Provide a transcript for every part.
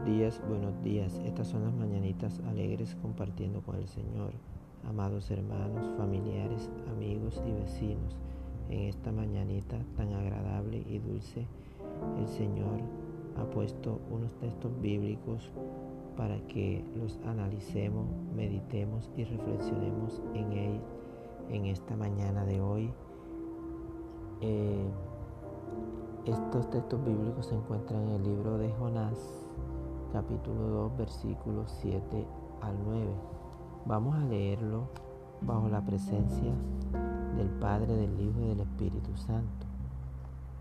Buenos días, buenos días. Estas son las mañanitas alegres compartiendo con el Señor. Amados hermanos, familiares, amigos y vecinos, en esta mañanita tan agradable y dulce, el Señor ha puesto unos textos bíblicos para que los analicemos, meditemos y reflexionemos en él en esta mañana de hoy. Eh, estos textos bíblicos se encuentran en el libro de Jonás, capítulo 2, versículos 7 al 9. Vamos a leerlo bajo la presencia del Padre, del Hijo y del Espíritu Santo.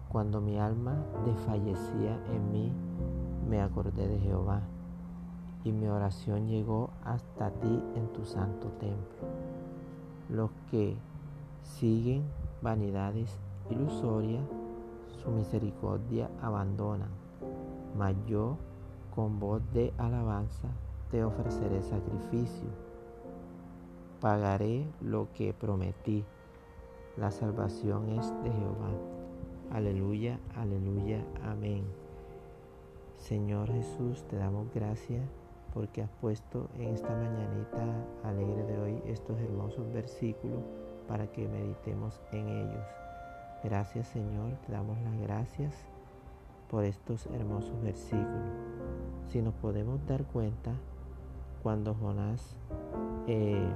Cuando mi alma desfallecía en mí, me acordé de Jehová, y mi oración llegó hasta ti en tu santo templo. Los que siguen vanidades ilusorias, su misericordia abandonan. Mas yo, con voz de alabanza, te ofreceré sacrificio. Pagaré lo que prometí. La salvación es de Jehová. Aleluya, aleluya, amén. Señor Jesús, te damos gracias porque has puesto en esta mañanita alegre de hoy estos hermosos versículos para que meditemos en ellos. Gracias Señor, te damos las gracias por estos hermosos versículos. Si nos podemos dar cuenta, cuando Jonás eh,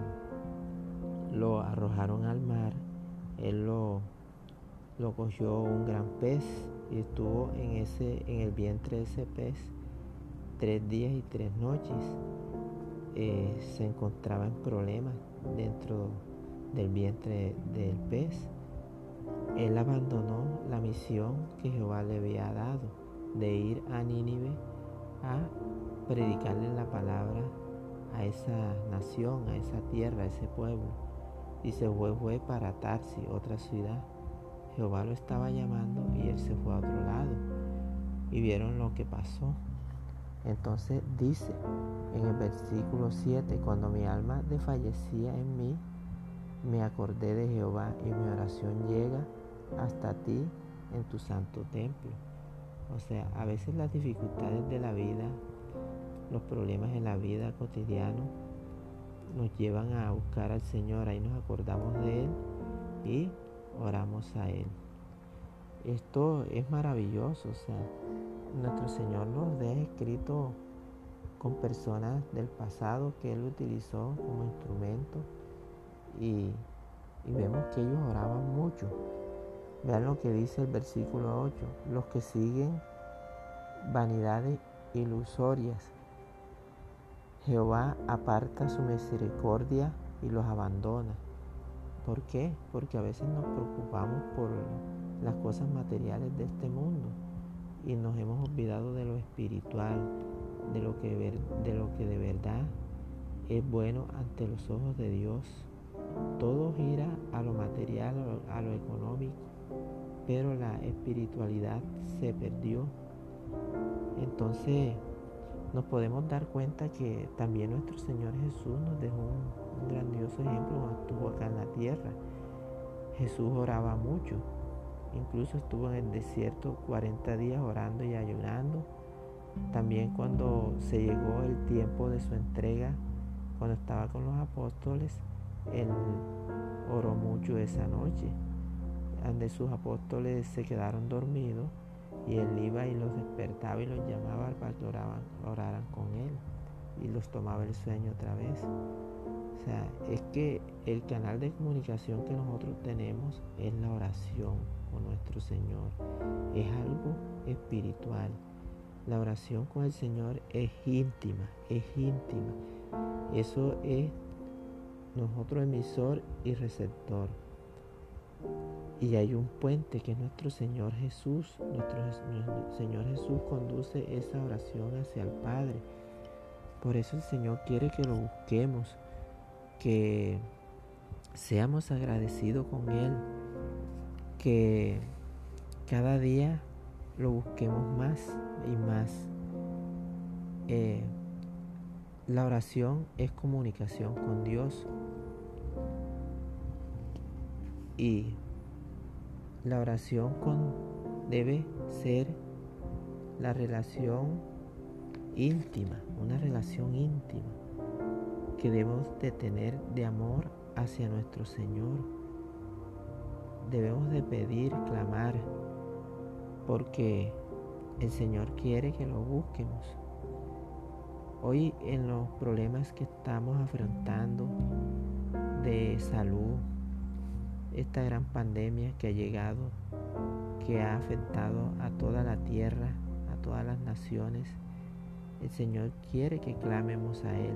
lo arrojaron al mar, él lo, lo cogió un gran pez y estuvo en, ese, en el vientre de ese pez tres días y tres noches. Eh, se encontraba en problemas dentro del vientre del pez él abandonó la misión que Jehová le había dado de ir a Nínive a predicarle la palabra a esa nación, a esa tierra, a ese pueblo. Y se fue, fue para Tarsi, otra ciudad. Jehová lo estaba llamando y él se fue a otro lado. Y vieron lo que pasó. Entonces dice en el versículo 7, cuando mi alma desfallecía en mí, me acordé de Jehová y mi oración llega hasta ti en tu santo templo. O sea, a veces las dificultades de la vida, los problemas en la vida cotidiana nos llevan a buscar al Señor, ahí nos acordamos de Él y oramos a Él. Esto es maravilloso, o sea, nuestro Señor nos deja escrito con personas del pasado que Él utilizó como instrumento y, vemos que ellos oraban mucho. Vean lo que dice el versículo 8. Los que siguen vanidades ilusorias. Jehová aparta su misericordia y los abandona. ¿Por qué? Porque a veces nos preocupamos por las cosas materiales de este mundo y nos hemos olvidado de lo espiritual, de lo que, de, lo que de verdad es bueno ante los ojos de Dios. Todo gira a lo material, a lo, económico, pero la espiritualidad se perdió. Entonces nos podemos dar cuenta que también nuestro Señor Jesús nos dejó un, grandioso ejemplo cuando estuvo acá en la tierra. Jesús oraba mucho, incluso estuvo en el desierto 40 días orando y ayunando. También cuando se llegó el tiempo de su entrega, cuando estaba con los apóstoles, él oró mucho esa noche, donde sus apóstoles se quedaron dormidos y él iba y los despertaba y los llamaba para que oraran con él y los tomaba el sueño otra vez. O sea, es que el canal de comunicación que nosotros tenemos es la oración con nuestro Señor. Es algo espiritual. La oración con el Señor es íntima, es íntima. Eso es nosotros emisor y receptor. Y hay un puente que es nuestro Señor Jesús. Nuestro, Señor Jesús conduce esa oración hacia el Padre. Por eso el Señor quiere que lo busquemos, que seamos agradecidos con Él, que cada día lo busquemos más y más. Eh, la oración es comunicación con Dios y la oración con, debe ser la relación íntima, una relación íntima que debemos de tener de amor hacia nuestro Señor. Debemos de pedir, clamar, porque el Señor quiere que lo busquemos. Hoy en los problemas que estamos afrontando de salud, esta gran pandemia que ha llegado, que ha afectado a toda la tierra, a todas las naciones, el Señor quiere que clamemos a Él.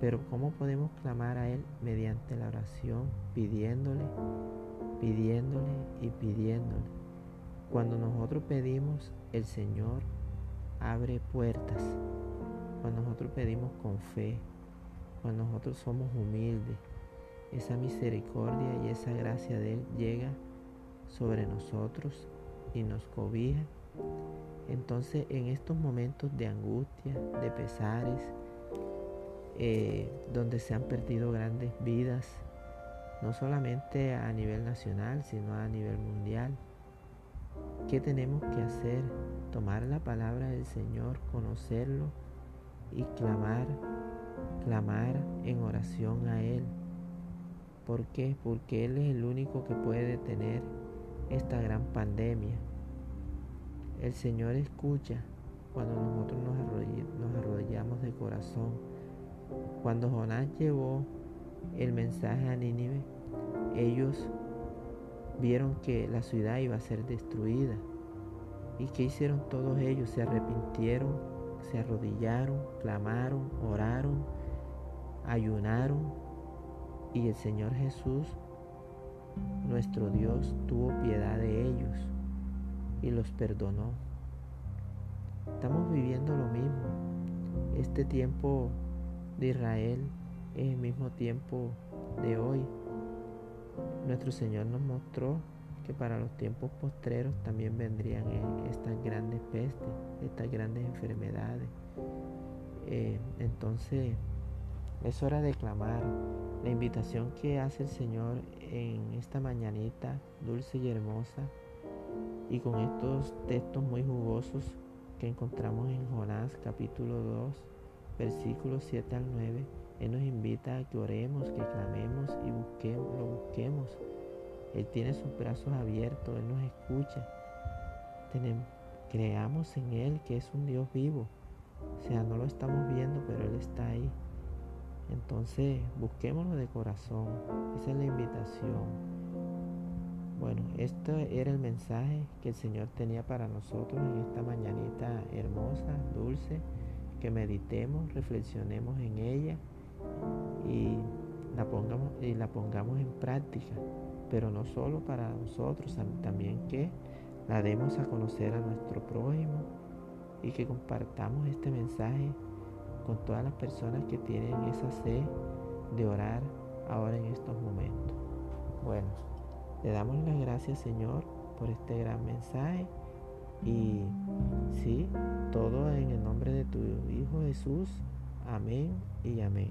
Pero ¿cómo podemos clamar a Él? Mediante la oración, pidiéndole, pidiéndole y pidiéndole. Cuando nosotros pedimos, el Señor abre puertas. Cuando nosotros pedimos con fe, cuando nosotros somos humildes, esa misericordia y esa gracia de Él llega sobre nosotros y nos cobija entonces en estos momentos de angustia, de pesares, eh, donde se han perdido grandes vidas, no solamente a nivel nacional, sino a nivel mundial, ¿qué tenemos que hacer? Tomar la palabra del Señor, conocerlo y clamar, clamar en oración a Él. ¿Por qué? Porque Él es el único que puede detener esta gran pandemia. El Señor escucha cuando nosotros nos arrodillamos de corazón. Cuando Jonás llevó el mensaje a Nínive, ellos vieron que la ciudad iba a ser destruida. ¿Y qué hicieron todos ellos? Se arrepintieron, se arrodillaron, clamaron, oraron, ayunaron. Y el Señor Jesús, nuestro Dios, tuvo piedad de ellos y los perdonó. Estamos viviendo lo mismo. Este tiempo de Israel es el mismo tiempo de hoy. Nuestro Señor nos mostró que para los tiempos postreros también vendrían e-, estas grandes pestes, estas grandes enfermedades. Eh, entonces, es hora de clamar la invitación que hace el Señor en esta mañanita dulce y hermosa y con estos textos muy jugosos que encontramos en Jonás capítulo 2, versículos 7 al 9, Él nos invita a que oremos, que clamemos y lo busquemos. Él tiene sus brazos abiertos, Él nos escucha. Tenemos, creamos en Él que es un Dios vivo. O sea, no lo estamos viendo, pero Él está ahí. Entonces, busquémoslo de corazón. Esa es la invitación. Bueno, este era el mensaje que el Señor tenía para nosotros en esta mañanita hermosa, dulce, que meditemos, reflexionemos en ella y la pongamos, y la pongamos en práctica, pero no solo para nosotros, también que la demos a conocer a nuestro prójimo y que compartamos este mensaje con todas las personas que tienen esa sed de orar ahora en estos momentos. Bueno. Le damos las gracias, Señor, por este gran mensaje. Y sí, todo en el nombre de tu Hijo Jesús. Amén y amén.